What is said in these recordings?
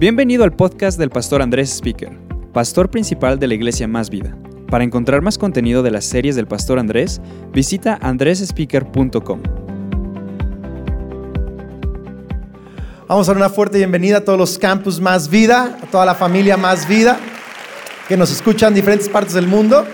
Bienvenido al podcast del pastor Andrés Speaker, pastor principal de la iglesia Más Vida. Para encontrar más contenido de las series del pastor Andrés, visita andresespeaker.com. Vamos a dar una fuerte bienvenida a todos los campus Más Vida, a toda la familia Más Vida que nos escuchan en diferentes partes del mundo.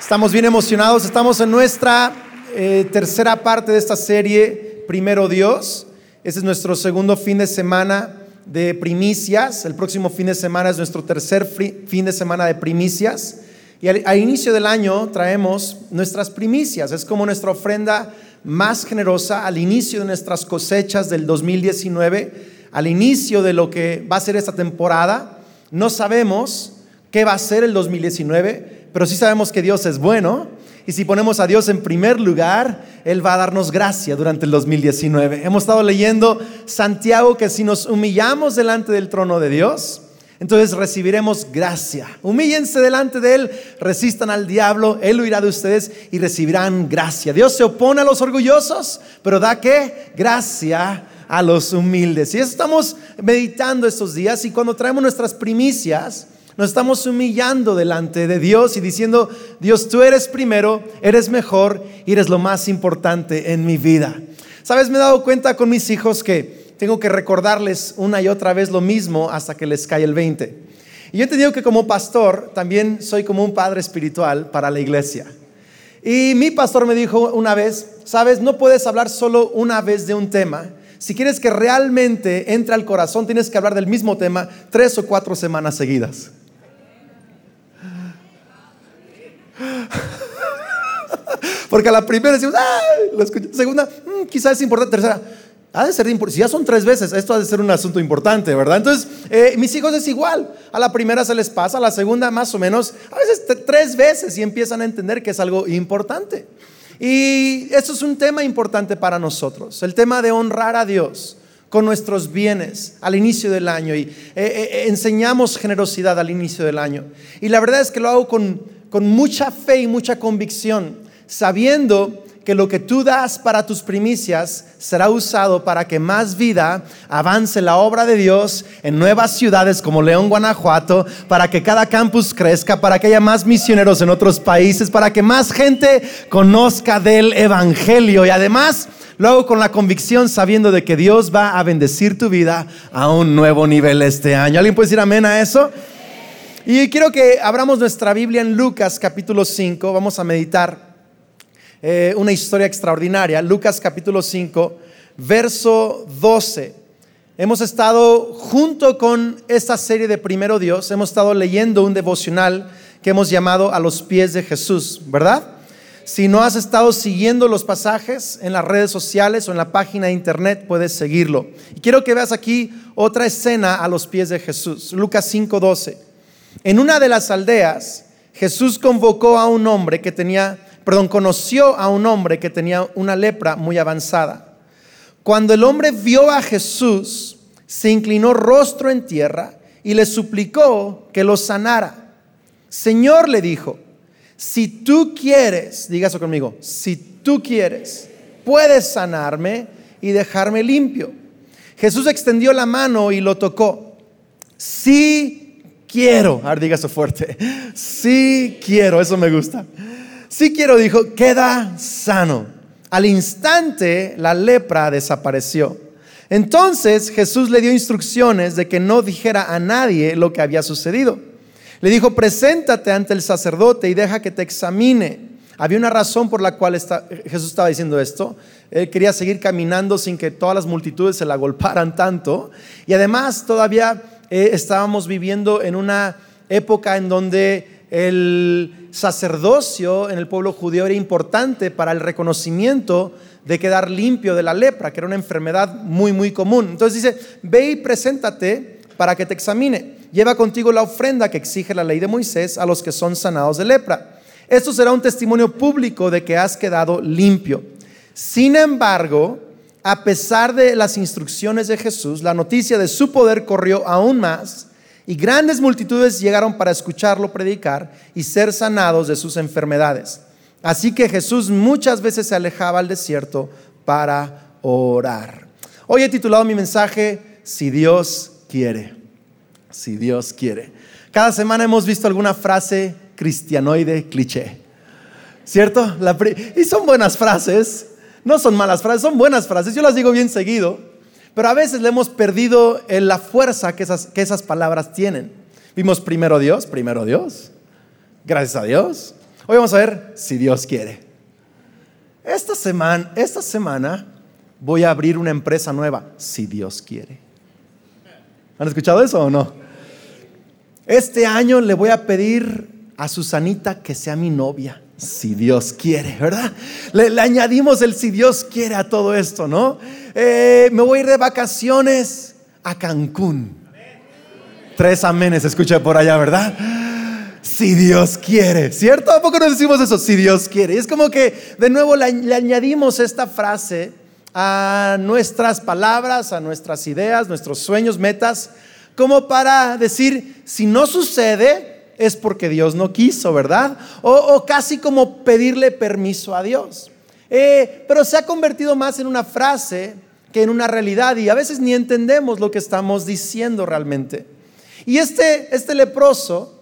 Estamos bien emocionados, estamos en nuestra eh, tercera parte de esta serie, Primero Dios. Este es nuestro segundo fin de semana de primicias. El próximo fin de semana es nuestro tercer fin de semana de primicias. Y al, inicio del año traemos nuestras primicias. Es como nuestra ofrenda más generosa al inicio de nuestras cosechas del 2019, al inicio de lo que va a ser esta temporada. No sabemos qué va a ser el 2019, pero sí sabemos que Dios es bueno. Y si ponemos a Dios en primer lugar, Él va a darnos gracia durante el 2019. Hemos estado leyendo Santiago que si nos humillamos delante del trono de Dios, entonces recibiremos gracia. Humíllense delante de Él, resistan al diablo, Él huirá de ustedes y recibirán gracia. Dios se opone a los orgullosos, pero da que gracia a los humildes. Y estamos meditando estos días y cuando traemos nuestras primicias, nos estamos humillando delante de Dios y diciendo, Dios, tú eres primero, eres mejor y eres lo más importante en mi vida. Sabes, me he dado cuenta con mis hijos que tengo que recordarles una y otra vez lo mismo hasta que les cae el 20. Y yo te digo que como pastor también soy como un padre espiritual para la iglesia. Y mi pastor me dijo una vez, sabes, no puedes hablar solo una vez de un tema. Si quieres que realmente entre al corazón, tienes que hablar del mismo tema tres o cuatro semanas seguidas. Porque a la primera decimos, ¡ay! Lo Segunda, mm, quizás es importante. Tercera, ha de ser importante. Si ya son tres veces, esto ha de ser un asunto importante, ¿verdad? Entonces, eh, mis hijos es igual. A la primera se les pasa, a la segunda más o menos, a veces tres veces y empiezan a entender que es algo importante. Y eso es un tema importante para nosotros, el tema de honrar a Dios con nuestros bienes al inicio del año y eh, eh, enseñamos generosidad al inicio del año. Y la verdad es que lo hago con, con mucha fe y mucha convicción, sabiendo que lo que tú das para tus primicias será usado para que más vida avance la obra de Dios en nuevas ciudades como León, Guanajuato, para que cada campus crezca, para que haya más misioneros en otros países, para que más gente conozca del Evangelio y además lo hago con la convicción sabiendo de que Dios va a bendecir tu vida a un nuevo nivel este año. ¿Alguien puede decir amén a eso? Y quiero que abramos nuestra Biblia en Lucas capítulo 5. Vamos a meditar eh, una historia extraordinaria. Lucas capítulo 5, verso 12. Hemos estado junto con esta serie de Primero Dios, hemos estado leyendo un devocional que hemos llamado A los pies de Jesús, ¿verdad? Si no has estado siguiendo los pasajes en las redes sociales o en la página de internet, puedes seguirlo. Y quiero que veas aquí otra escena a los pies de Jesús. Lucas 5:12. En una de las aldeas, Jesús convocó a un hombre que tenía perdón, conoció a un hombre que tenía una lepra muy avanzada. Cuando el hombre vio a Jesús, se inclinó rostro en tierra y le suplicó que lo sanara. Señor le dijo, si tú quieres, diga eso conmigo, si tú quieres, puedes sanarme y dejarme limpio. Jesús extendió la mano y lo tocó. Sí quiero, a ver, diga eso fuerte, sí quiero, eso me gusta. Si quiero, dijo, queda sano. Al instante la lepra desapareció. Entonces Jesús le dio instrucciones de que no dijera a nadie lo que había sucedido. Le dijo, preséntate ante el sacerdote y deja que te examine. Había una razón por la cual Jesús estaba diciendo esto. Él quería seguir caminando sin que todas las multitudes se la golparan tanto. Y además todavía eh, estábamos viviendo en una época en donde el sacerdocio en el pueblo judío era importante para el reconocimiento de quedar limpio de la lepra, que era una enfermedad muy, muy común. Entonces dice, ve y preséntate para que te examine. Lleva contigo la ofrenda que exige la ley de Moisés a los que son sanados de lepra. Esto será un testimonio público de que has quedado limpio. Sin embargo, a pesar de las instrucciones de Jesús, la noticia de su poder corrió aún más y grandes multitudes llegaron para escucharlo predicar y ser sanados de sus enfermedades. Así que Jesús muchas veces se alejaba al desierto para orar. Hoy he titulado mi mensaje, Si Dios quiere. Si Dios quiere. Cada semana hemos visto alguna frase cristianoide cliché. ¿Cierto? y son buenas frases. No son malas frases, son buenas frases. Yo las digo bien seguido. Pero a veces le hemos perdido la fuerza que esas, que esas palabras tienen. Vimos primero Dios, primero Dios. Gracias a Dios. Hoy vamos a ver si Dios quiere. Esta semana, esta semana voy a abrir una empresa nueva, si Dios quiere. ¿Han escuchado eso o no? Este año le voy a pedir a Susanita que sea mi novia, si Dios quiere, ¿verdad? Le, añadimos el si Dios quiere a todo esto, ¿no? Eh, me voy a ir de vacaciones a Cancún. Tres amenes escuché por allá, ¿verdad? Si Dios quiere, ¿cierto? ¿A poco nos decimos eso? Si Dios quiere. Y es como que de nuevo le añadimos esta frase a nuestras palabras, a nuestras ideas, nuestros sueños, metas, como para decir, si no sucede, es porque Dios no quiso, ¿verdad? O, casi como pedirle permiso a Dios. Eh, pero se ha convertido más en una frase que en una realidad y a veces ni entendemos lo que estamos diciendo realmente. Y este, este leproso,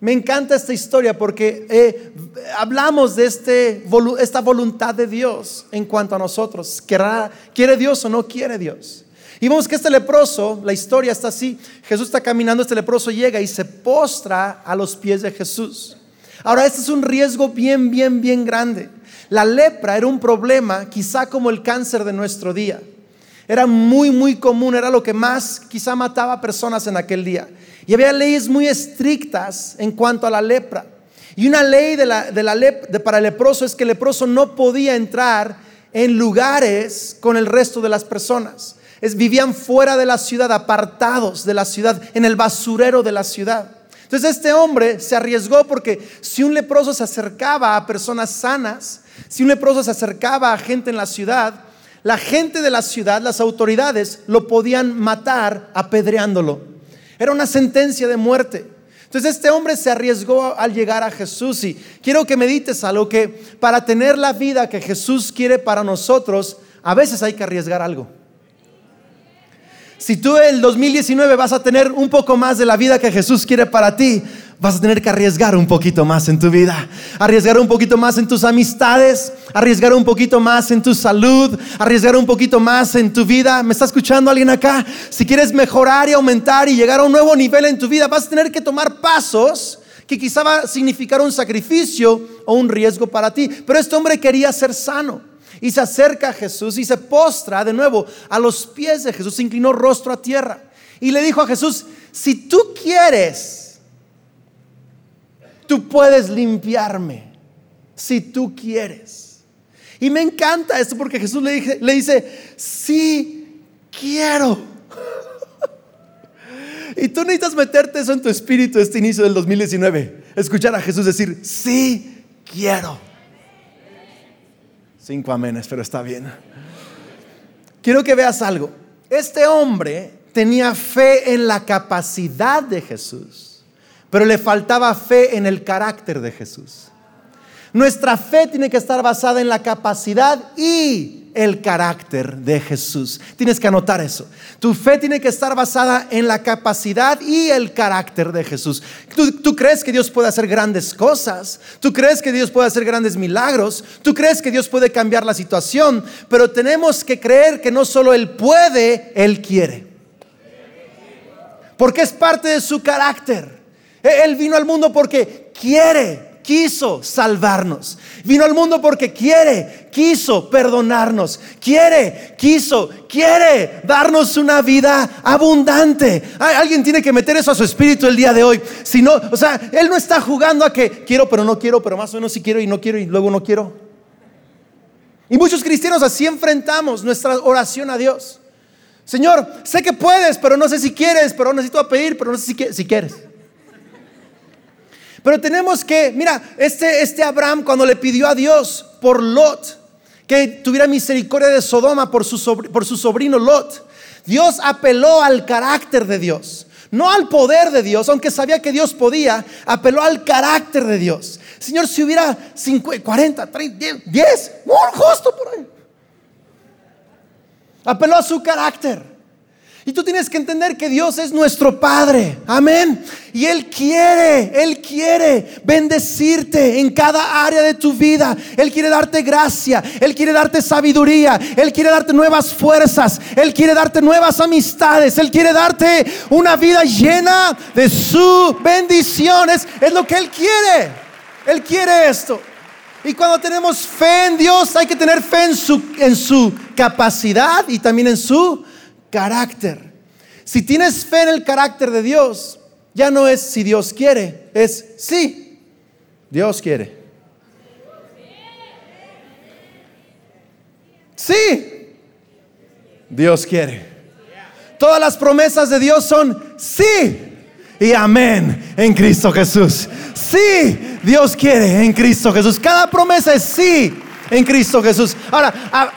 me encanta esta historia porque eh, hablamos de este, esta voluntad de Dios en cuanto a nosotros. ¿Quiere Dios o no quiere Dios? Y vemos que este leproso, la historia está así. Jesús está caminando, este leproso llega y se postra a los pies de Jesús. Ahora, este es un riesgo bien, bien, bien grande. La lepra era un problema, quizá como el cáncer de nuestro día. Era muy, muy común, era lo que más quizá mataba a personas en aquel día. Y había leyes muy estrictas en cuanto a la lepra. Y una ley de la, de la de, para el leproso es que el leproso no podía entrar en lugares con el resto de las personas. Es, vivían fuera de la ciudad, apartados de la ciudad, en el basurero de la ciudad. Entonces este hombre se arriesgó porque si un leproso se acercaba a personas sanas, si un leproso se acercaba a gente en la ciudad, la gente de la ciudad, las autoridades, lo podían matar apedreándolo. Era una sentencia de muerte. Entonces este hombre se arriesgó al llegar a Jesús y quiero que medites algo que para tener la vida que Jesús quiere para nosotros, a veces hay que arriesgar algo. Si tú en el 2019 vas a tener un poco más de la vida que Jesús quiere para ti, vas a tener que arriesgar un poquito más en tu vida, arriesgar un poquito más en tus amistades, arriesgar un poquito más en tu salud, arriesgar un poquito más en tu vida. ¿Me está escuchando alguien acá? Si quieres mejorar y aumentar y llegar a un nuevo nivel en tu vida, vas a tener que tomar pasos que quizá va a significar un sacrificio o un riesgo para ti. Pero este hombre quería ser sano y se acerca a Jesús y se postra de nuevo a los pies de Jesús, se inclinó rostro a tierra y le dijo a Jesús, si tú quieres, tú puedes limpiarme si tú quieres. Y me encanta esto porque Jesús le, dice, sí quiero. y tú necesitas meterte eso en tu espíritu este inicio del 2019. Escuchar a Jesús decir, sí quiero. Cinco amenes, pero está bien. Quiero que veas algo. Este hombre tenía fe en la capacidad de Jesús pero le faltaba fe en el carácter de Jesús. Nuestra fe tiene que estar basada en la capacidad y el carácter de Jesús. Tienes que anotar eso. Tu fe tiene que estar basada en la capacidad y el carácter de Jesús. ¿Tú, ¿Tú, crees que Dios puede hacer grandes cosas. Tú crees que Dios puede hacer grandes milagros. Tú crees que Dios puede cambiar la situación. Pero tenemos que creer que no solo Él puede, Él quiere. Porque es parte de su carácter. Él vino al mundo porque quiere, quiso salvarnos. Vino al mundo porque quiere, quiso perdonarnos. Quiere, quiso, quiere darnos una vida abundante. Alguien tiene que meter eso a su espíritu el día de hoy. Si no, o sea, Él no está jugando a que quiero, pero no quiero, pero más o menos si quiero y no quiero y luego no quiero. Y muchos cristianos así enfrentamos nuestra oración a Dios. Señor, sé que puedes, pero no sé si quieres, pero necesito pedir, pero no sé si, si quieres. Pero tenemos que, mira, este, este Abraham cuando le pidió a Dios por Lot, que tuviera misericordia de Sodoma por su, por su sobrino Lot, Dios apeló al carácter de Dios. No al poder de Dios, aunque sabía que Dios podía, apeló al carácter de Dios. Señor, si hubiera 50, 40, 30, 10, justo por ahí. Apeló a su carácter. Y tú tienes que entender que Dios es nuestro Padre. Amén. Y Él quiere, Él quiere bendecirte en cada área de tu vida. Él quiere darte gracia, Él quiere darte sabiduría, Él quiere darte nuevas fuerzas, Él quiere darte nuevas amistades, Él quiere darte una vida llena de su bendiciones. Es lo que Él quiere. Él quiere esto. Y cuando tenemos fe en Dios, hay que tener fe en su, en su capacidad y también en su carácter. Si tienes fe en el carácter de Dios, ya no es si Dios quiere, es sí, Dios quiere. Sí, Dios quiere. Todas las promesas de Dios son sí y amén en Cristo Jesús. Sí, Dios quiere en Cristo Jesús. Cada promesa es sí en Cristo Jesús. Ahora,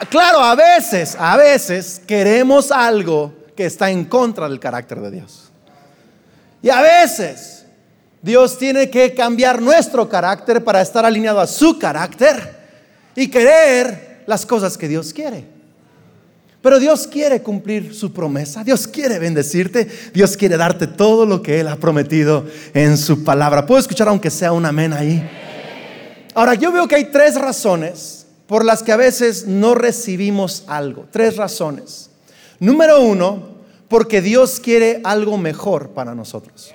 claro, a veces, a veces queremos algo que está en contra del carácter de Dios. Y a veces Dios tiene que cambiar nuestro carácter para estar alineado a su carácter y querer las cosas que Dios quiere. Pero Dios quiere cumplir su promesa, Dios quiere bendecirte, Dios quiere darte todo lo que Él ha prometido en su palabra. ¿Puedo escuchar aunque sea un amén ahí? Ahora, yo veo que hay tres razones por las que a veces no recibimos algo. Tres razones. Número uno, porque Dios quiere algo mejor para nosotros.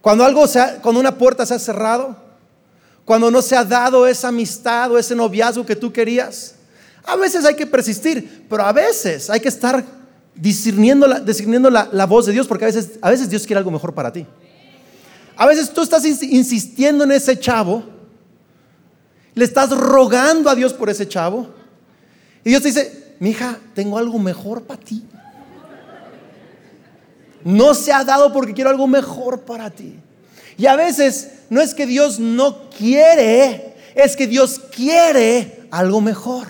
Cuando algo cuando una puerta se ha cerrado, cuando no se ha dado esa amistad o ese noviazgo que tú querías, a veces hay que persistir, pero a veces hay que estar discerniendo la, discerniendo la, voz de Dios, porque a veces, a veces Dios quiere algo mejor para ti. A veces tú estás insistiendo en ese chavo le estás rogando a Dios por ese chavo. Y Dios te dice, mi hija, tengo algo mejor para ti. No se ha dado porque quiero algo mejor para ti. Y a veces no es que Dios no quiere, es que Dios quiere algo mejor.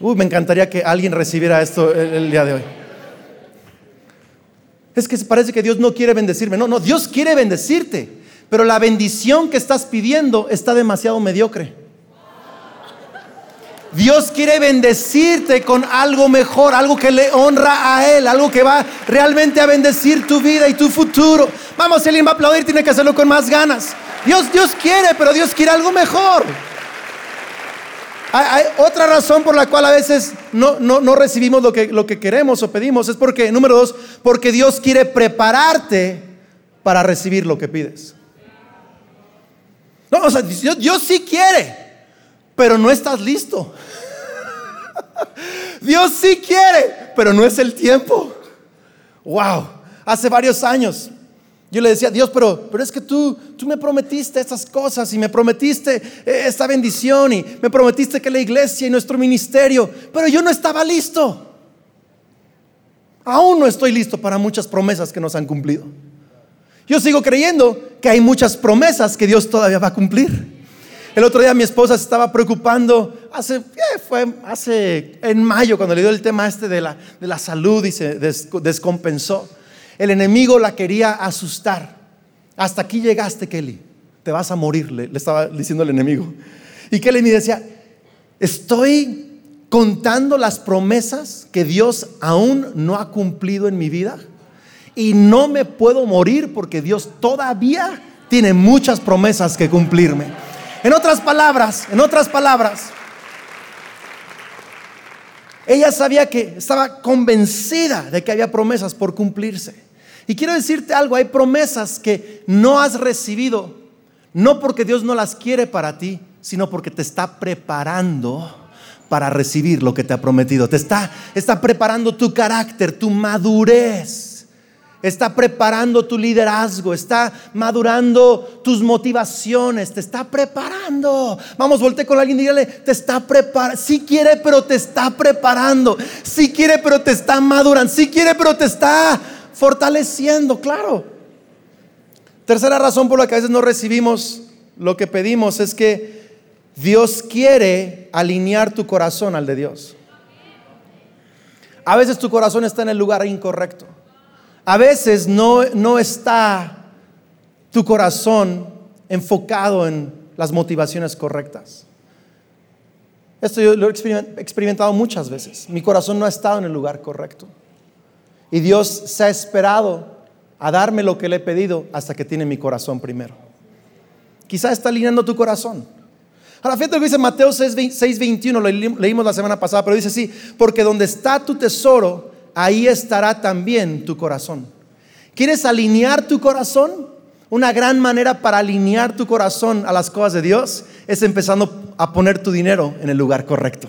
Uy, me encantaría que alguien recibiera esto el, el día de hoy. Es que parece que Dios no quiere bendecirme. No, no, Dios quiere bendecirte. Pero la bendición que estás pidiendo está demasiado mediocre. Dios quiere bendecirte con algo mejor, algo que le honra a Él, algo que va realmente a bendecir tu vida y tu futuro. Vamos, si alguien va a aplaudir, tiene que hacerlo con más ganas. Dios, Dios quiere, pero Dios quiere algo mejor. Hay, otra razón por la cual a veces no, no, recibimos lo que, lo que queremos o pedimos, es porque, número dos, porque Dios quiere prepararte para recibir lo que pides. No, o sea, Dios, sí quiere, pero no estás listo. Dios sí quiere, pero no es el tiempo. Wow, hace varios años yo le decía, Dios, pero, pero es que tú, tú me prometiste estas cosas y me prometiste eh, esta bendición y me prometiste que la iglesia y nuestro ministerio, pero yo no estaba listo. Aún no estoy listo para muchas promesas que nos han cumplido. Yo sigo creyendo que hay muchas promesas que Dios todavía va a cumplir. El otro día mi esposa se estaba preocupando, hace, fue hace en mayo cuando le dio el tema este de la, de la salud y se descompensó. El enemigo la quería asustar. Hasta aquí llegaste, Kelly. Te vas a morir, le, le estaba diciendo el enemigo. Y Kelly me decía, estoy contando las promesas que Dios aún no ha cumplido en mi vida y no me puedo morir porque Dios todavía tiene muchas promesas que cumplirme. En otras palabras, en otras palabras, ella sabía que estaba convencida de que había promesas por cumplirse. Y quiero decirte algo, hay promesas que no has recibido, no porque Dios no las quiere para ti, sino porque te está preparando para recibir lo que te ha prometido. Te está, está preparando tu carácter, tu madurez está preparando tu liderazgo, está madurando tus motivaciones, te está preparando. Vamos, volte con alguien y dígale, te está preparando. Si quiere, pero te está preparando. Si quiere, pero te está madurando. Si quiere, pero te está fortaleciendo, claro. Tercera razón por la que a veces no recibimos lo que pedimos es que Dios quiere alinear tu corazón al de Dios. A veces tu corazón está en el lugar incorrecto. A veces no, no está tu corazón enfocado en las motivaciones correctas. Esto yo lo he experimentado muchas veces. Mi corazón no ha estado en el lugar correcto. Y Dios se ha esperado a darme lo que le he pedido hasta que tiene mi corazón primero. Quizá está alineando tu corazón. Ahora, fíjate lo que dice Mateo 6:21, lo leímos la semana pasada, pero dice así, porque donde está tu tesoro, ahí estará también tu corazón. ¿Quieres alinear tu corazón? Una gran manera para alinear tu corazón a las cosas de Dios es empezando a poner tu dinero en el lugar correcto.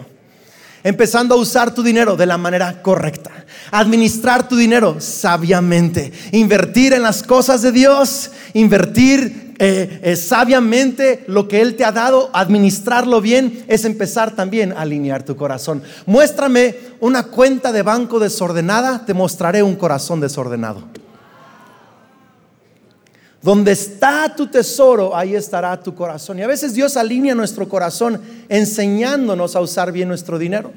Empezando a usar tu dinero de la manera correcta. Administrar tu dinero sabiamente. Invertir en las cosas de Dios. Invertir eh, eh, sabiamente lo que Él te ha dado. Administrarlo bien es empezar también a alinear tu corazón. Muéstrame una cuenta de banco desordenada. Te mostraré un corazón desordenado. Donde está tu tesoro, ahí estará tu corazón. Y a veces Dios alinea nuestro corazón enseñándonos a usar bien nuestro dinero.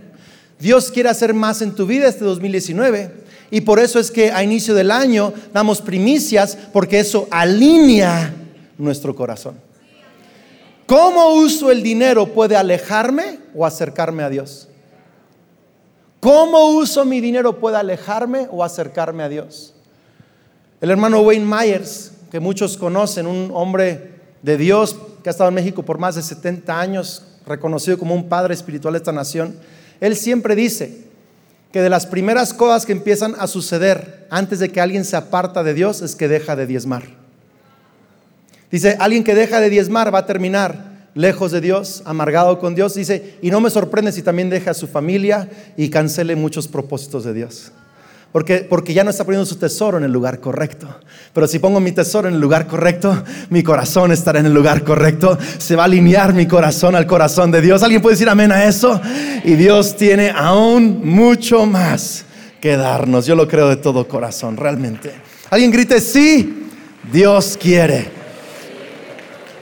Dios quiere hacer más en tu vida este 2019 y por eso es que a inicio del año damos primicias porque eso alinea nuestro corazón. ¿Cómo uso el dinero puede alejarme o acercarme a Dios? ¿Cómo uso mi dinero puede alejarme o acercarme a Dios? El hermano Wayne Myers que muchos conocen, un hombre de Dios que ha estado en México por más de 70 años, reconocido como un padre espiritual de esta nación, él siempre dice que de las primeras cosas que empiezan a suceder antes de que alguien se aparta de Dios es que deja de diezmar. Dice, alguien que deja de diezmar va a terminar lejos de Dios, amargado con Dios. Dice, y no me sorprende si también deja a su familia y cancele muchos propósitos de Dios. Porque, ya no está poniendo su tesoro en el lugar correcto. Pero si pongo mi tesoro en el lugar correcto, mi corazón estará en el lugar correcto. Se va a alinear mi corazón al corazón de Dios. ¿Alguien puede decir amén a eso? Y Dios tiene aún mucho más que darnos. Yo lo creo de todo corazón, realmente. Alguien grite, sí, Dios quiere.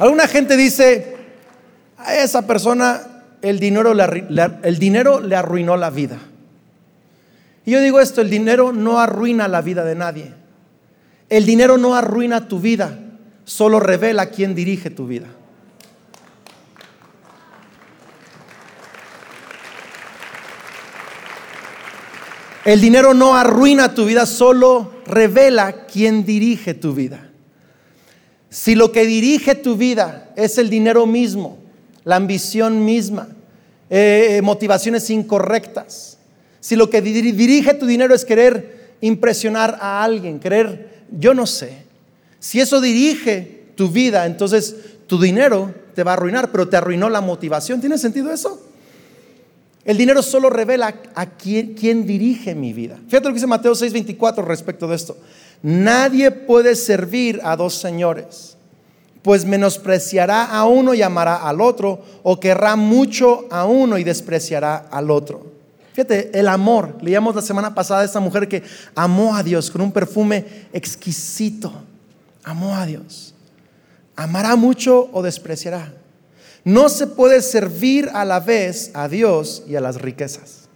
Alguna gente dice, a esa persona el dinero el dinero le arruinó la vida. Y yo digo esto, el dinero no arruina la vida de nadie. El dinero no arruina tu vida, solo revela quién dirige tu vida. El dinero no arruina tu vida, solo revela quién dirige tu vida. Si lo que dirige tu vida es el dinero mismo, la ambición misma, eh, motivaciones incorrectas, si lo que dirige tu dinero es querer impresionar a alguien, querer, yo no sé. Si eso dirige tu vida, entonces tu dinero te va a arruinar, pero te arruinó la motivación. ¿Tiene sentido eso? El dinero solo revela a quién, quién dirige mi vida. Fíjate lo que dice Mateo 6:24 respecto de esto. Nadie puede servir a dos señores, pues menospreciará a uno y amará al otro, o querrá mucho a uno y despreciará al otro. Fíjate, el amor. Leíamos la semana pasada a esta mujer que amó a Dios con un perfume exquisito. Amó a Dios. ¿Amará mucho o despreciará? No se puede servir a la vez a Dios y a las riquezas.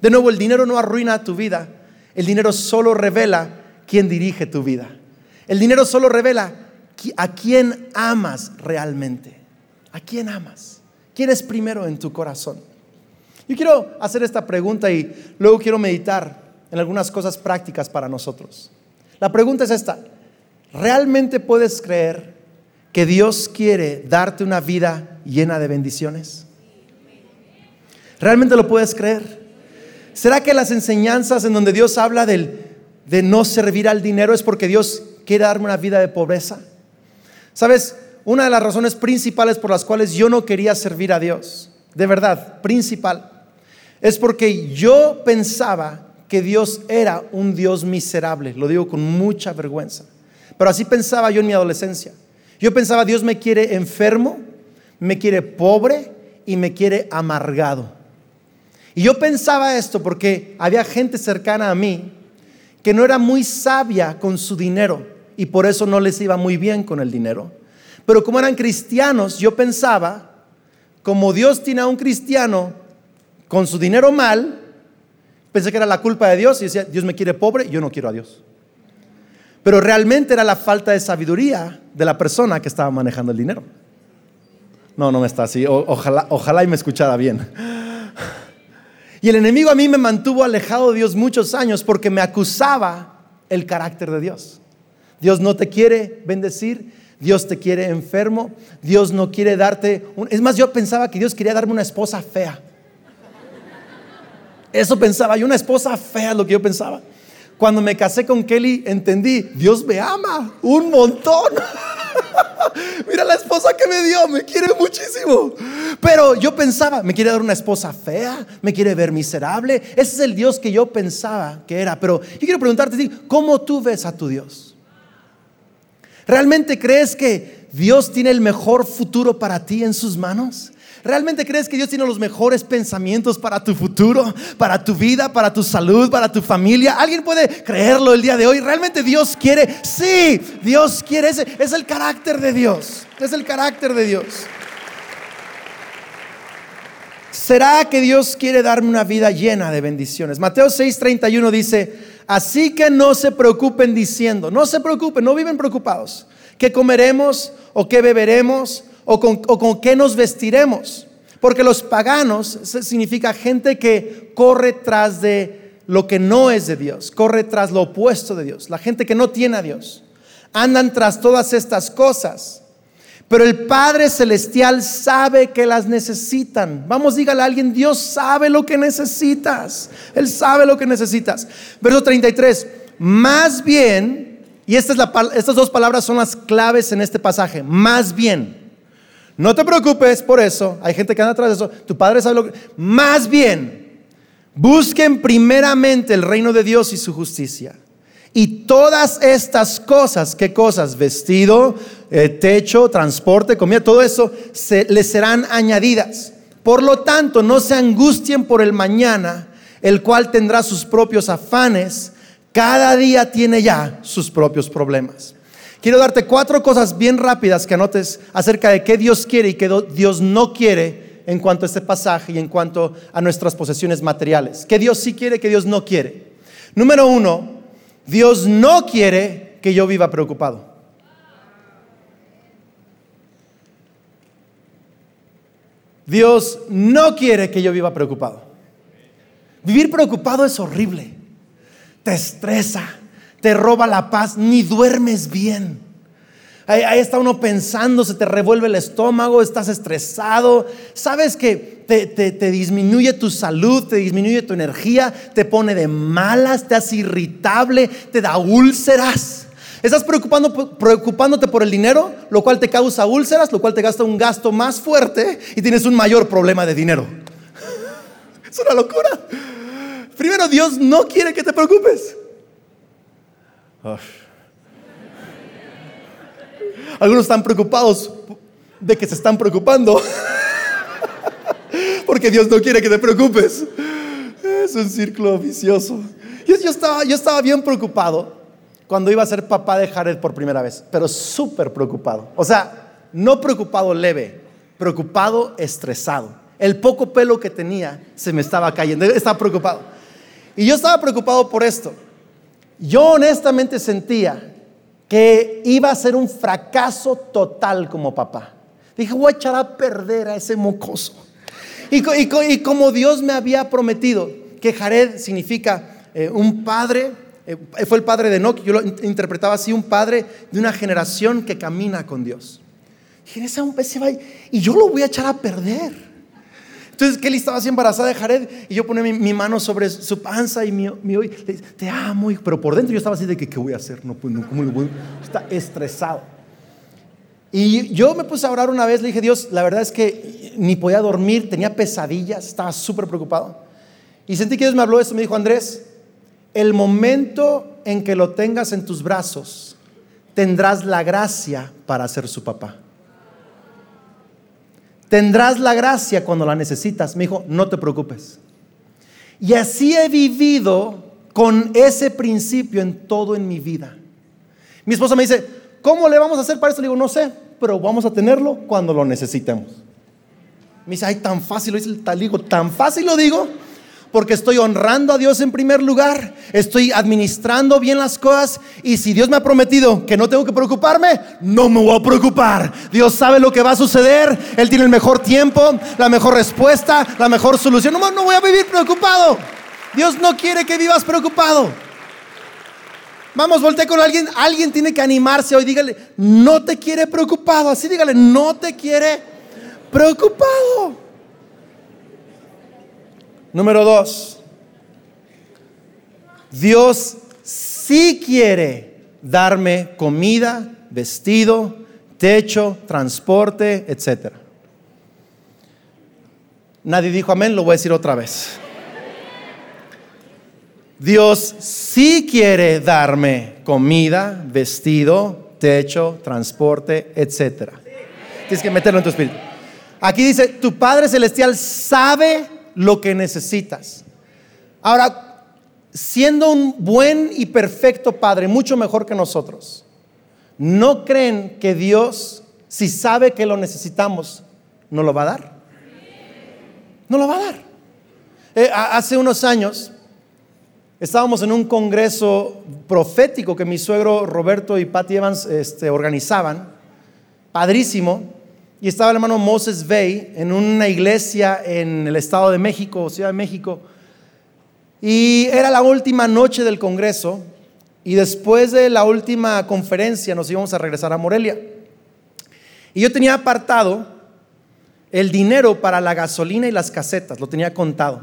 De nuevo, el dinero no arruina tu vida. El dinero solo revela quién dirige tu vida. El dinero solo revela a quién amas realmente. ¿A quién amas? ¿Quién es primero en tu corazón? Yo quiero hacer esta pregunta y luego quiero meditar en algunas cosas prácticas para nosotros. La pregunta es esta, ¿realmente puedes creer que Dios quiere darte una vida llena de bendiciones? ¿Realmente lo puedes creer? ¿Será que las enseñanzas en donde Dios habla del, de no servir al dinero es porque Dios quiere darme una vida de pobreza? ¿Sabes? Una de las razones principales por las cuales yo no quería servir a Dios, de verdad, principal, es porque yo pensaba que Dios era un Dios miserable, lo digo con mucha vergüenza, pero así pensaba yo en mi adolescencia. Yo pensaba, Dios me quiere enfermo, me quiere pobre y me quiere amargado. Y yo pensaba esto porque había gente cercana a mí que no era muy sabia con su dinero y por eso no les iba muy bien con el dinero. Pero como eran cristianos, yo pensaba, como Dios tiene a un cristiano con su dinero mal, pensé que era la culpa de Dios y decía, Dios me quiere pobre, yo no quiero a Dios. Pero realmente era la falta de sabiduría de la persona que estaba manejando el dinero. No, no me está así. ojalá, ojalá y me escuchara bien. Y el enemigo a mí me mantuvo alejado de Dios muchos años porque me acusaba el carácter de Dios. Dios no te quiere bendecir, Dios te quiere enfermo, Dios no quiere darte... Es más, yo pensaba que Dios quería darme una esposa fea. Eso pensaba, y una esposa fea, lo que yo pensaba. Cuando me casé con Kelly, entendí, Dios me ama un montón. Mira la esposa que me dio, me quiere muchísimo. Pero yo pensaba, me quiere dar una esposa fea, me quiere ver miserable. Ese es el Dios que yo pensaba que era. Pero yo quiero preguntarte, ¿cómo tú ves a tu Dios? ¿Realmente crees que Dios tiene el mejor futuro para ti en sus manos? ¿Realmente crees que Dios tiene los mejores pensamientos para tu futuro, para tu vida, para tu salud, para tu familia? ¿Alguien puede creerlo el día de hoy? ¿Realmente Dios quiere? Sí, Dios quiere. Ese es el carácter de Dios. Es el carácter de Dios. ¿Será que Dios quiere darme una vida llena de bendiciones? Mateo 6:31 dice, así que no se preocupen diciendo, no se preocupen, no viven preocupados, ¿qué comeremos o qué beberemos? O con, qué nos vestiremos. Porque los paganos significa gente que corre tras de lo que no es de Dios, corre tras lo opuesto de Dios, la gente que no tiene a Dios. Andan tras todas estas cosas. Pero el Padre Celestial sabe que las necesitan. Vamos, dígale a alguien, Dios sabe lo que necesitas. Él sabe lo que necesitas. Verso 33, más bien, y estas dos palabras son las claves en este pasaje, más bien. No te preocupes por eso. Hay gente que anda atrás de eso. Tu padre sabe lo que... Más bien, busquen primeramente el reino de Dios y su justicia. Y todas estas cosas, ¿qué cosas? Vestido, eh, techo, transporte, comida, todo eso se, les serán añadidas. Por lo tanto, no se angustien por el mañana, el cual tendrá sus propios afanes. Cada día tiene ya sus propios problemas. Quiero darte cuatro cosas bien rápidas que anotes acerca de qué Dios quiere y qué Dios no quiere en cuanto a este pasaje y en cuanto a nuestras posesiones materiales. ¿Qué Dios sí quiere, qué Dios no quiere? Número uno, Dios no quiere que yo viva preocupado. Dios no quiere que yo viva preocupado. Vivir preocupado es horrible. Te estresa te roba la paz, ni duermes bien. Ahí, está uno pensando, se te revuelve el estómago, estás estresado. Sabes que te, disminuye tu salud, te disminuye tu energía, te pone de malas, te hace irritable, te da úlceras. Estás preocupándote por el dinero, lo cual te causa úlceras, lo cual te gasta un gasto más fuerte y tienes un mayor problema de dinero. Es una locura. Primero, Dios no quiere que te preocupes. Algunos están preocupados de que se están preocupando. Porque Dios no quiere que te preocupes. Es un círculo vicioso. Yo, estaba, yo estaba bien preocupado cuando iba a ser papá de Jared por primera vez, pero súper preocupado. O sea, no preocupado leve, preocupado estresado. El poco pelo que tenía se me estaba cayendo. Estaba preocupado. Y yo estaba preocupado por esto. Yo honestamente sentía que iba a ser un fracaso total como papá. Dije, voy a echar a perder a ese mocoso. Y, como Dios me había prometido, que Jared significa eh, un padre, eh, fue el padre de Enoch, yo lo interpretaba así, un padre de una generación que camina con Dios. Dije, ese hombre se va y yo lo voy a echar a perder. Entonces Kelly estaba así embarazada de Jared y yo ponía mi, mano sobre su panza y mi, mi te amo, pero por dentro yo estaba así de que, ¿qué voy a hacer? No, pues, no, ¿cómo lo voy? Está estresado. Y yo me puse a orar una vez, le dije, Dios, la verdad es que ni podía dormir, tenía pesadillas, estaba súper preocupado. Y sentí que Dios me habló esto, me dijo, Andrés, el momento en que lo tengas en tus brazos, tendrás la gracia para ser su papá. Tendrás la gracia cuando la necesitas. Me dijo, no te preocupes. Y así he vivido con ese principio en todo en mi vida. Mi esposa me dice, ¿cómo le vamos a hacer para esto? Le digo, no sé, pero vamos a tenerlo cuando lo necesitemos. Me dice, ay, tan fácil lo dice el taligo, tan fácil lo digo, porque estoy honrando a Dios en primer lugar, estoy administrando bien las cosas y si Dios me ha prometido que no tengo que preocuparme, no me voy a preocupar. Dios sabe lo que va a suceder, Él tiene el mejor tiempo, la mejor respuesta, la mejor solución. No, no voy a vivir preocupado. Dios no quiere que vivas preocupado. Vamos, voltea con alguien. Alguien tiene que animarse hoy. Dígale, no te quiere preocupado. Así dígale, no te quiere preocupado. Número dos. Dios sí quiere darme comida, vestido, techo, transporte, etc. Nadie dijo amén, lo voy a decir otra vez. Dios sí quiere darme comida, vestido, techo, transporte, etc. Tienes que meterlo en tu espíritu. Aquí dice, tu Padre Celestial sabe lo que necesitas. Ahora, siendo un buen y perfecto Padre, mucho mejor que nosotros, ¿no creen que Dios, si sabe que lo necesitamos, no lo va a dar? No lo va a dar. Eh, hace unos años, Estábamos en un congreso profético que mi suegro Roberto y Patty Evans este, organizaban, padrísimo, y estaba el hermano Moses Bay en una iglesia en el Estado de México, Ciudad de México, y era la última noche del congreso, y después de la última conferencia nos íbamos a regresar a Morelia. Y yo tenía apartado el dinero para la gasolina y las casetas, lo tenía contado.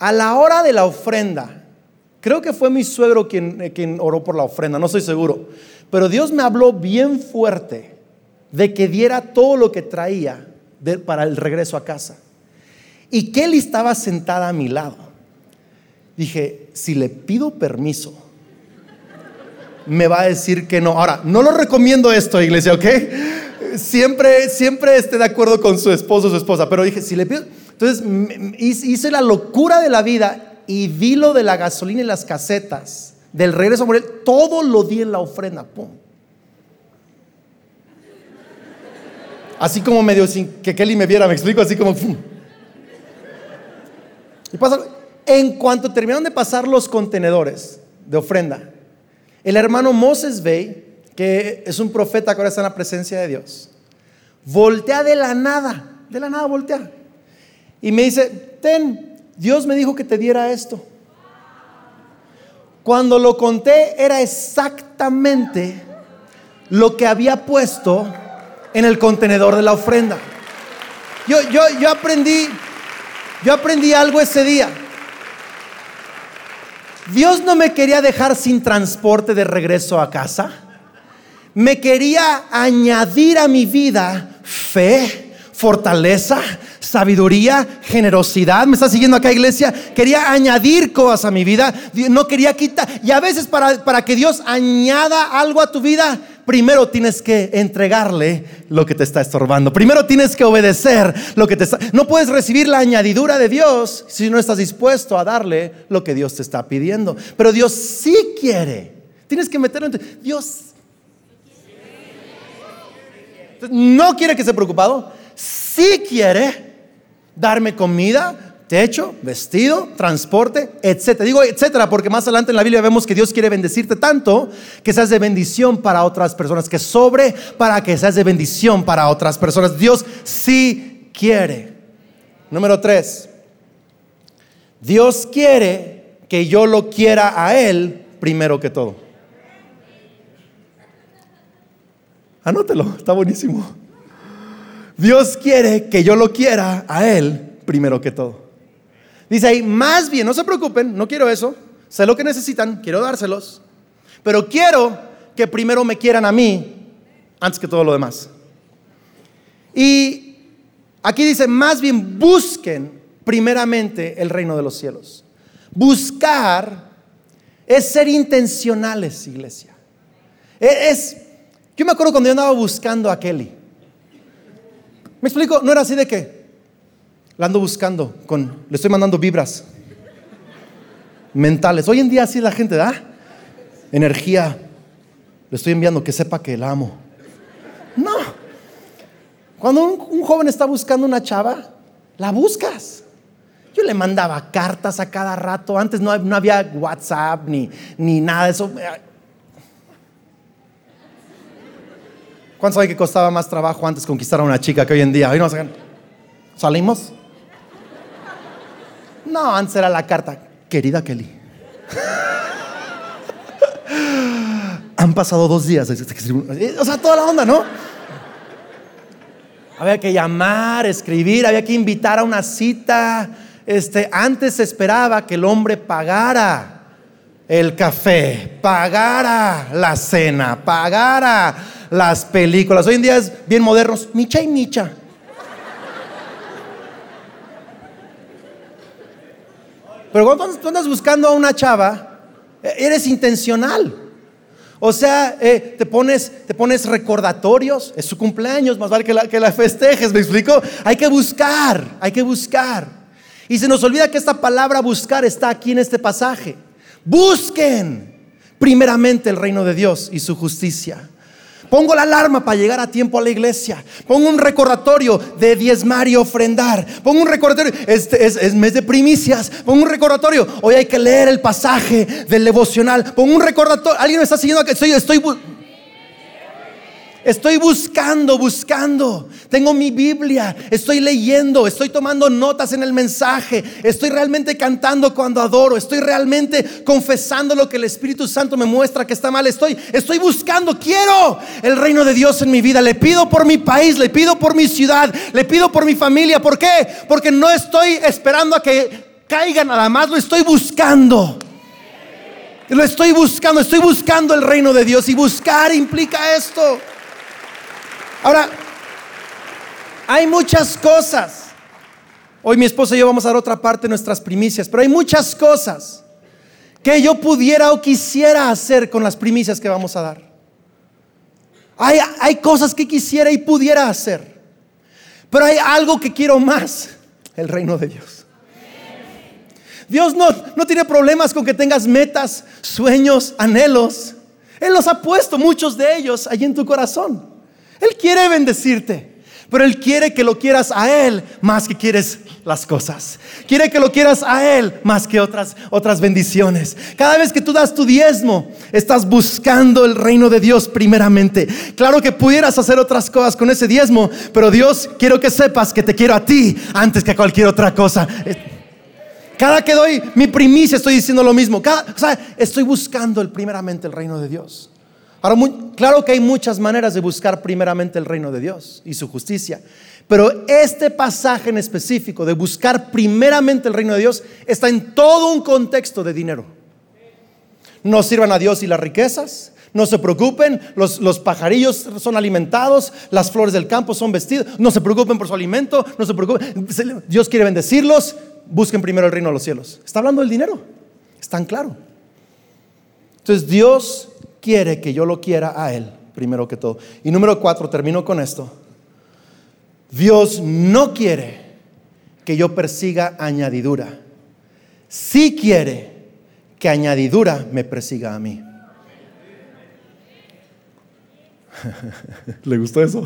A la hora de la ofrenda, creo que fue mi suegro quien, eh, quien oró por la ofrenda, no estoy seguro, pero Dios me habló bien fuerte de que diera todo lo que traía para el regreso a casa. Y Kelly estaba sentada a mi lado. Dije, si le pido permiso, me va a decir que no. Ahora, no lo recomiendo esto, iglesia, ¿ok? Siempre, siempre esté de acuerdo con su esposo o su esposa, pero dije, si le pido... Entonces hice la locura de la vida y di lo de la gasolina y las casetas, del regreso a Morelia, todo lo di en la ofrenda. Pum. Así como medio sin que Kelly me viera, me explico, así como... Y pasa, en cuanto terminaron de pasar los contenedores de ofrenda, el hermano Moses Bay, que es un profeta que ahora está en la presencia de Dios, voltea de la nada, de la nada voltea. Y me dice, ten, Dios me dijo que te diera esto. Cuando lo conté era exactamente lo que había puesto en el contenedor de la ofrenda. Yo, yo, yo aprendí, yo aprendí algo ese día. Dios no me quería dejar sin transporte de regreso a casa. Me quería añadir a mi vida fe, fortaleza, sabiduría, generosidad. ¿Me está siguiendo acá, iglesia? Quería añadir cosas a mi vida. No quería quitar. Y a veces para, para que Dios añada algo a tu vida, primero tienes que entregarle lo que te está estorbando. Primero tienes que obedecer lo que te está... No puedes recibir la añadidura de Dios si no estás dispuesto a darle lo que Dios te está pidiendo. Pero Dios sí quiere. Tienes que meterlo en... Dios no quiere que esté preocupado. Sí quiere darme comida, techo, vestido, transporte, etcétera. Digo etcétera porque más adelante en la Biblia vemos que Dios quiere bendecirte tanto que seas de bendición para otras personas, que sobre para que seas de bendición para otras personas. Dios sí quiere. Número tres, Dios quiere que yo lo quiera a Él primero que todo. Anótelo, está buenísimo. Dios quiere que yo lo quiera a Él primero que todo. Dice ahí, más bien, no se preocupen, no quiero eso, sé lo que necesitan, quiero dárselos, pero quiero que primero me quieran a mí antes que todo lo demás. Y aquí dice, más bien busquen primeramente el reino de los cielos. Buscar es ser intencionales, iglesia. E-, es, yo me acuerdo cuando yo andaba buscando a Kelly. ¿Me explico? No era así de que, la ando buscando, con, le estoy mandando vibras mentales. Hoy en día así la gente da energía. Le estoy enviando que sepa que la amo. No. Cuando un, joven está buscando una chava, la buscas. Yo le mandaba cartas a cada rato. Antes no, no había WhatsApp ni, ni nada de eso. ¿Cuánto sabe que costaba más trabajo antes conquistar a una chica que hoy en día? Hoy no ¿Salimos? No, antes era la carta. Querida Kelly. Han pasado dos días. O sea, toda la onda, ¿no? Había que llamar, escribir, había que invitar a una cita. Este, antes se esperaba que el hombre pagara el café, pagara la cena, pagara las películas. Hoy en día es bien modernos, micha y micha. Pero cuando tú andas buscando a una chava, eh, eres intencional. O sea, eh, te, pones, te pones recordatorios, es su cumpleaños, más vale que la, que la festejes, ¿me explico? Hay que buscar, hay que buscar. Y se nos olvida que esta palabra buscar está aquí en este pasaje. Busquen primeramente el reino de Dios y su justicia. Pongo la alarma para llegar a tiempo a la iglesia. Pongo un recordatorio de diezmar y ofrendar. Pongo un recordatorio, este es, mes de primicias. Pongo un recordatorio. Hoy hay que leer el pasaje del devocional. Pongo un recordatorio. Alguien me está siguiendo estoy, estoy Estoy buscando, buscando. Tengo mi Biblia, estoy leyendo, estoy tomando notas en el mensaje, estoy realmente cantando cuando adoro, estoy realmente confesando lo que el Espíritu Santo me muestra que está mal. Estoy, estoy buscando, quiero el reino de Dios en mi vida. Le pido por mi país, le pido por mi ciudad, le pido por mi familia. ¿Por qué? Porque no estoy esperando a que caiga nada más, lo estoy buscando. Lo estoy buscando, estoy buscando el reino de Dios y buscar implica esto. Ahora, hay muchas cosas. Hoy mi esposa y yo vamos a dar otra parte de nuestras primicias, pero hay muchas cosas que yo pudiera o quisiera hacer con las primicias que vamos a dar. Hay, hay cosas que quisiera y pudiera hacer, pero hay algo que quiero más, el reino de Dios. Dios no, no tiene problemas con que tengas metas, sueños, anhelos. Él los ha puesto, muchos de ellos, allí en tu corazón. Él quiere bendecirte. Pero Él quiere que lo quieras a Él más que quieres las cosas. Quiere que lo quieras a Él más que otras, otras bendiciones. Cada vez que tú das tu diezmo, estás buscando el reino de Dios primeramente. Claro que pudieras hacer otras cosas con ese diezmo, pero Dios, quiero que sepas que te quiero a ti antes que a cualquier otra cosa. Cada que doy mi primicia estoy diciendo lo mismo. o sea, estoy buscando el, primeramente el reino de Dios. Ahora, claro que hay muchas maneras de buscar primeramente el reino de Dios y su justicia, pero este pasaje en específico de buscar primeramente el reino de Dios está en todo un contexto de dinero. No sirvan a Dios y las riquezas, no se preocupen, los, los, pajarillos son alimentados, las flores del campo son vestidas, no se preocupen por su alimento, no se preocupen, Dios quiere bendecirlos, busquen primero el reino de los cielos. Está hablando del dinero, es tan claro. Entonces Dios quiere que yo lo quiera a Él, primero que todo. Y número cuatro, termino con esto. Dios no quiere que yo persiga añadidura. Sí quiere que añadidura me persiga a mí. ¿Le gustó eso?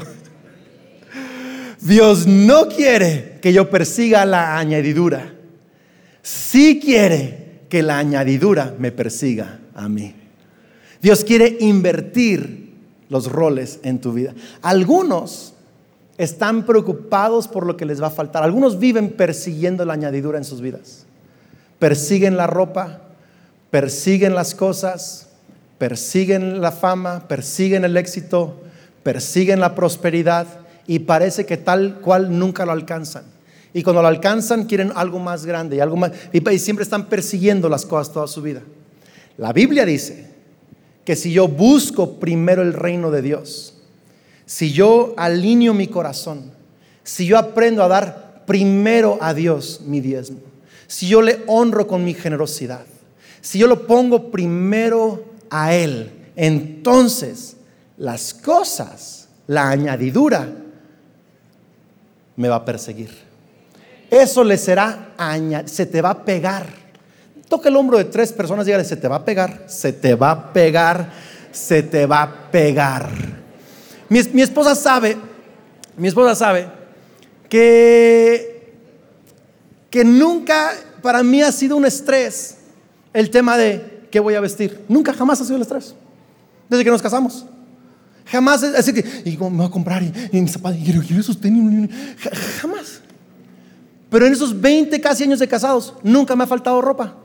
Dios no quiere que yo persiga la añadidura. Sí quiere que la añadidura me persiga a mí. Dios quiere invertir los roles en tu vida. Algunos están preocupados por lo que les va a faltar. Algunos viven persiguiendo la añadidura en sus vidas. Persiguen la ropa, persiguen las cosas, persiguen la fama, persiguen el éxito, persiguen la prosperidad y parece que tal cual nunca lo alcanzan. Y cuando lo alcanzan quieren algo más grande y algo más y siempre están persiguiendo las cosas toda su vida. La Biblia dice que si yo busco primero el reino de Dios, si yo alineo mi corazón, si yo aprendo a dar primero a Dios mi diezmo, si yo le honro con mi generosidad, si yo lo pongo primero a Él, entonces las cosas, la añadidura, me va a perseguir. Eso le será, se te va a pegar Toca el hombro de tres personas y dígale, se te va a pegar, se te va a pegar, se te va a pegar. Mi, mi esposa sabe, mi esposa sabe que que nunca para mí ha sido un estrés el tema de qué voy a vestir. Nunca, jamás ha sido el estrés. Desde que nos casamos. Jamás es decir que, y me voy a comprar y, mis zapatos, y quiero, esos tenis. Jamás. Pero en esos 20 casi años de casados, nunca me ha faltado ropa.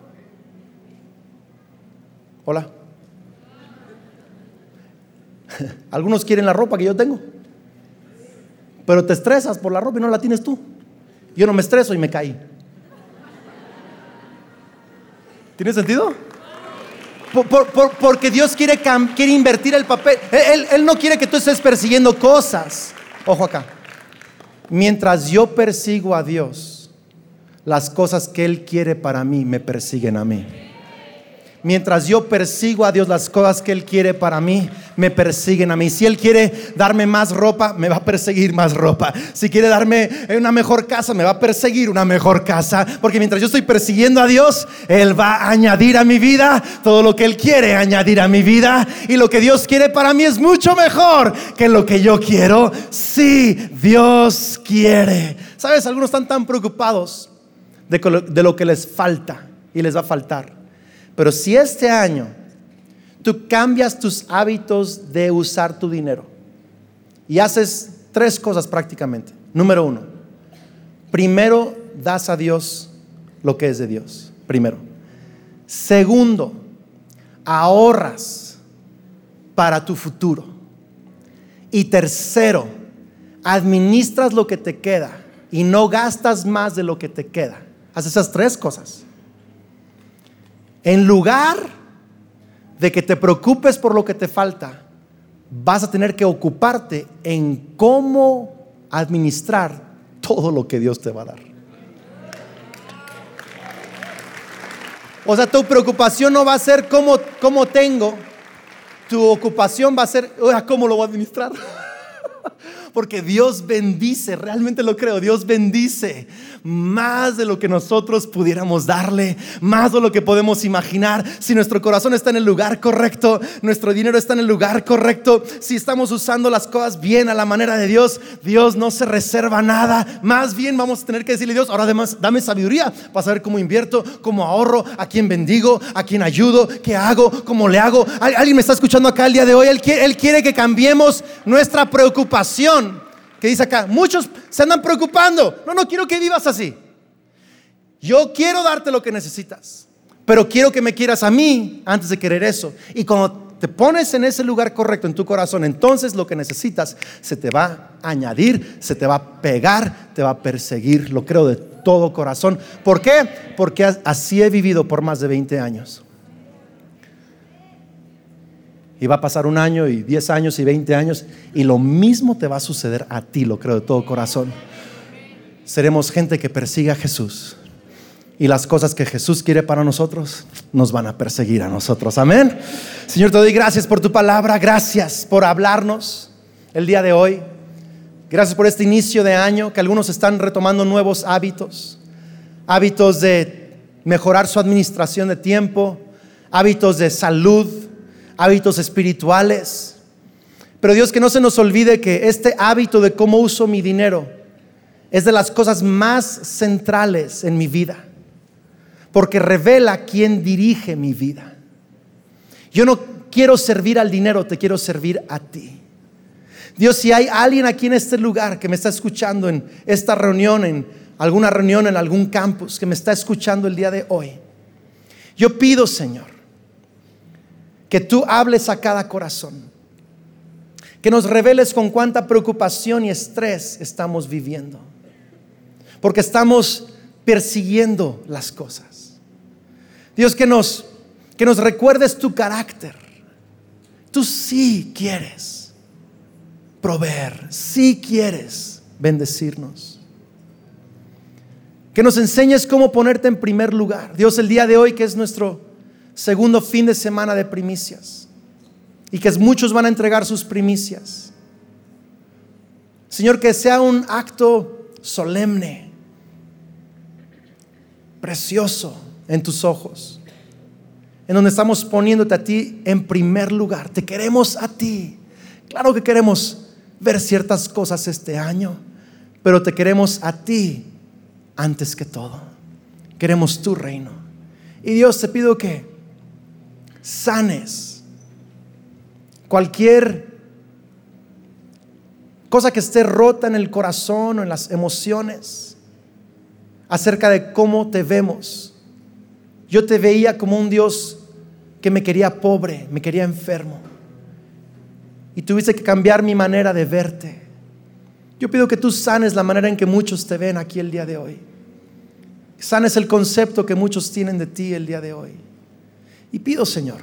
Hola. Algunos quieren la ropa que yo tengo. Pero te estresas por la ropa y no la tienes tú. Yo no me estreso y me caí. ¿Tiene sentido? porque Dios quiere, quiere, invertir el papel. Él, él no quiere que tú estés persiguiendo cosas. Ojo acá. Mientras yo persigo a Dios, las cosas que Él quiere para mí me persiguen a mí. Mientras yo persigo a Dios, las cosas que Él quiere para mí me persiguen a mí. Si Él quiere darme más ropa, me va a perseguir más ropa. Si quiere darme una mejor casa, me va a perseguir una mejor casa. Porque mientras yo estoy persiguiendo a Dios, Él va a añadir a mi vida todo lo que Él quiere añadir a mi vida. Y lo que Dios quiere para mí es mucho mejor que lo que yo quiero. Si Dios quiere. ¿Sabes? Algunos están tan preocupados de lo que les falta y les va a faltar. Pero si este año tú cambias tus hábitos de usar tu dinero y haces tres cosas prácticamente. Número uno, primero das a Dios lo que es de Dios. Primero. Segundo, ahorras para tu futuro. Y tercero, administras lo que te queda y no gastas más de lo que te queda. Haz esas tres cosas. En lugar de que te preocupes por lo que te falta, vas a tener que ocuparte en cómo administrar todo lo que Dios te va a dar. O sea, tu preocupación no va a ser cómo, cómo tengo, tu ocupación va a ser, ¿cómo lo voy a administrar? Porque Dios bendice, realmente lo creo, Dios bendice más de lo que nosotros pudiéramos darle, más de lo que podemos imaginar. Si nuestro corazón está en el lugar correcto, nuestro dinero está en el lugar correcto, si estamos usando las cosas bien a la manera de Dios, Dios no se reserva nada. Más bien vamos a tener que decirle, Dios, ahora además dame sabiduría para saber cómo invierto, cómo ahorro, a quién bendigo, a quién ayudo, qué hago, cómo le hago. Alguien me está escuchando acá el día de hoy, él quiere que cambiemos nuestra preocupación dice acá, muchos se andan preocupando. No, no quiero que vivas así. Yo quiero darte lo que necesitas, pero quiero que me quieras a mí antes de querer eso. Y cuando te pones en ese lugar correcto en tu corazón, entonces lo que necesitas se te va a añadir, se te va a pegar, te va a perseguir. Lo creo de todo corazón. ¿Por qué? Porque así he vivido por más de 20 años. Y va a pasar un año y 10 años y 20 años y lo mismo te va a suceder a ti, lo creo de todo corazón. Seremos gente que persigue a Jesús. Y las cosas que Jesús quiere para nosotros nos van a perseguir a nosotros. Amén. Señor, te doy gracias por tu palabra. Gracias por hablarnos el día de hoy. Gracias por este inicio de año que algunos están retomando nuevos hábitos. Hábitos de mejorar su administración de tiempo. Hábitos de salud hábitos espirituales. Pero Dios, que no se nos olvide que este hábito de cómo uso mi dinero es de las cosas más centrales en mi vida, porque revela quién dirige mi vida. Yo no quiero servir al dinero, te quiero servir a ti. Dios, si hay alguien aquí en este lugar que me está escuchando en esta reunión, en alguna reunión, en algún campus, que me está escuchando el día de hoy, yo pido, Señor, que tú hables a cada corazón, que nos reveles con cuánta preocupación y estrés estamos viviendo, porque estamos persiguiendo las cosas. Dios, que nos, que nos recuerdes tu carácter. Tú sí quieres proveer, sí quieres bendecirnos. Que nos enseñes cómo ponerte en primer lugar. Dios, el día de hoy, que es nuestro segundo fin de semana de primicias y que muchos van a entregar sus primicias. Señor, que sea un acto solemne, precioso en tus ojos, en donde estamos poniéndote a ti en primer lugar. Te queremos a ti. Claro que queremos ver ciertas cosas este año, pero te queremos a ti antes que todo. queremos tu reino. Y Dios, te pido que sanes cualquier cosa que esté rota en el corazón o en las emociones acerca de cómo te vemos. Yo te veía como un Dios que me quería pobre, me quería enfermo. Y tuviste que cambiar mi manera de verte. Yo pido que tú sanes la manera en que muchos te ven aquí el día de hoy. Sanes el concepto que muchos tienen de ti el día de hoy. Y pido, Señor,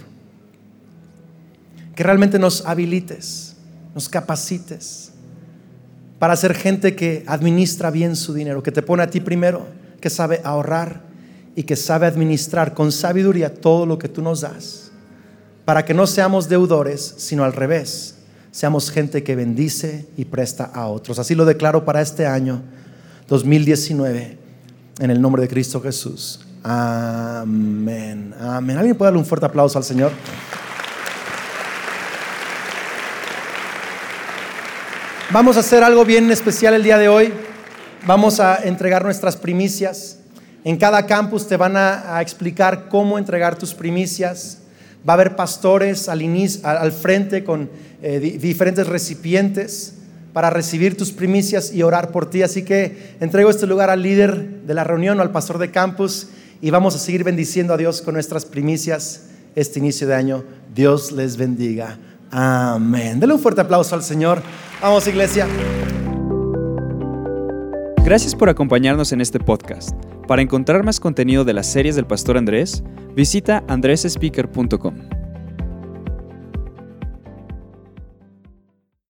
que realmente nos habilites, nos capacites para ser gente que administra bien su dinero, que te pone a ti primero, que sabe ahorrar y que sabe administrar con sabiduría todo lo que tú nos das, para que no seamos deudores, sino al revés, seamos gente que bendice y presta a otros. Así lo declaro para este año 2019, en el nombre de Cristo Jesús. Amén. Amén. ¿Alguien puede darle un fuerte aplauso al Señor? Vamos a hacer algo bien especial el día de hoy. Vamos a entregar nuestras primicias. En cada campus te van a, explicar cómo entregar tus primicias. Va a haber pastores al, al frente con eh, diferentes recipientes para recibir tus primicias y orar por ti. Así que entrego este lugar al líder de la reunión o al pastor de campus y vamos a seguir bendiciendo a Dios con nuestras primicias este inicio de año. Dios les bendiga. Amén. Dele un fuerte aplauso al Señor. Vamos, iglesia. Gracias por acompañarnos en este podcast. Para encontrar más contenido de las series del Pastor Andrés, visita andresespeaker.com.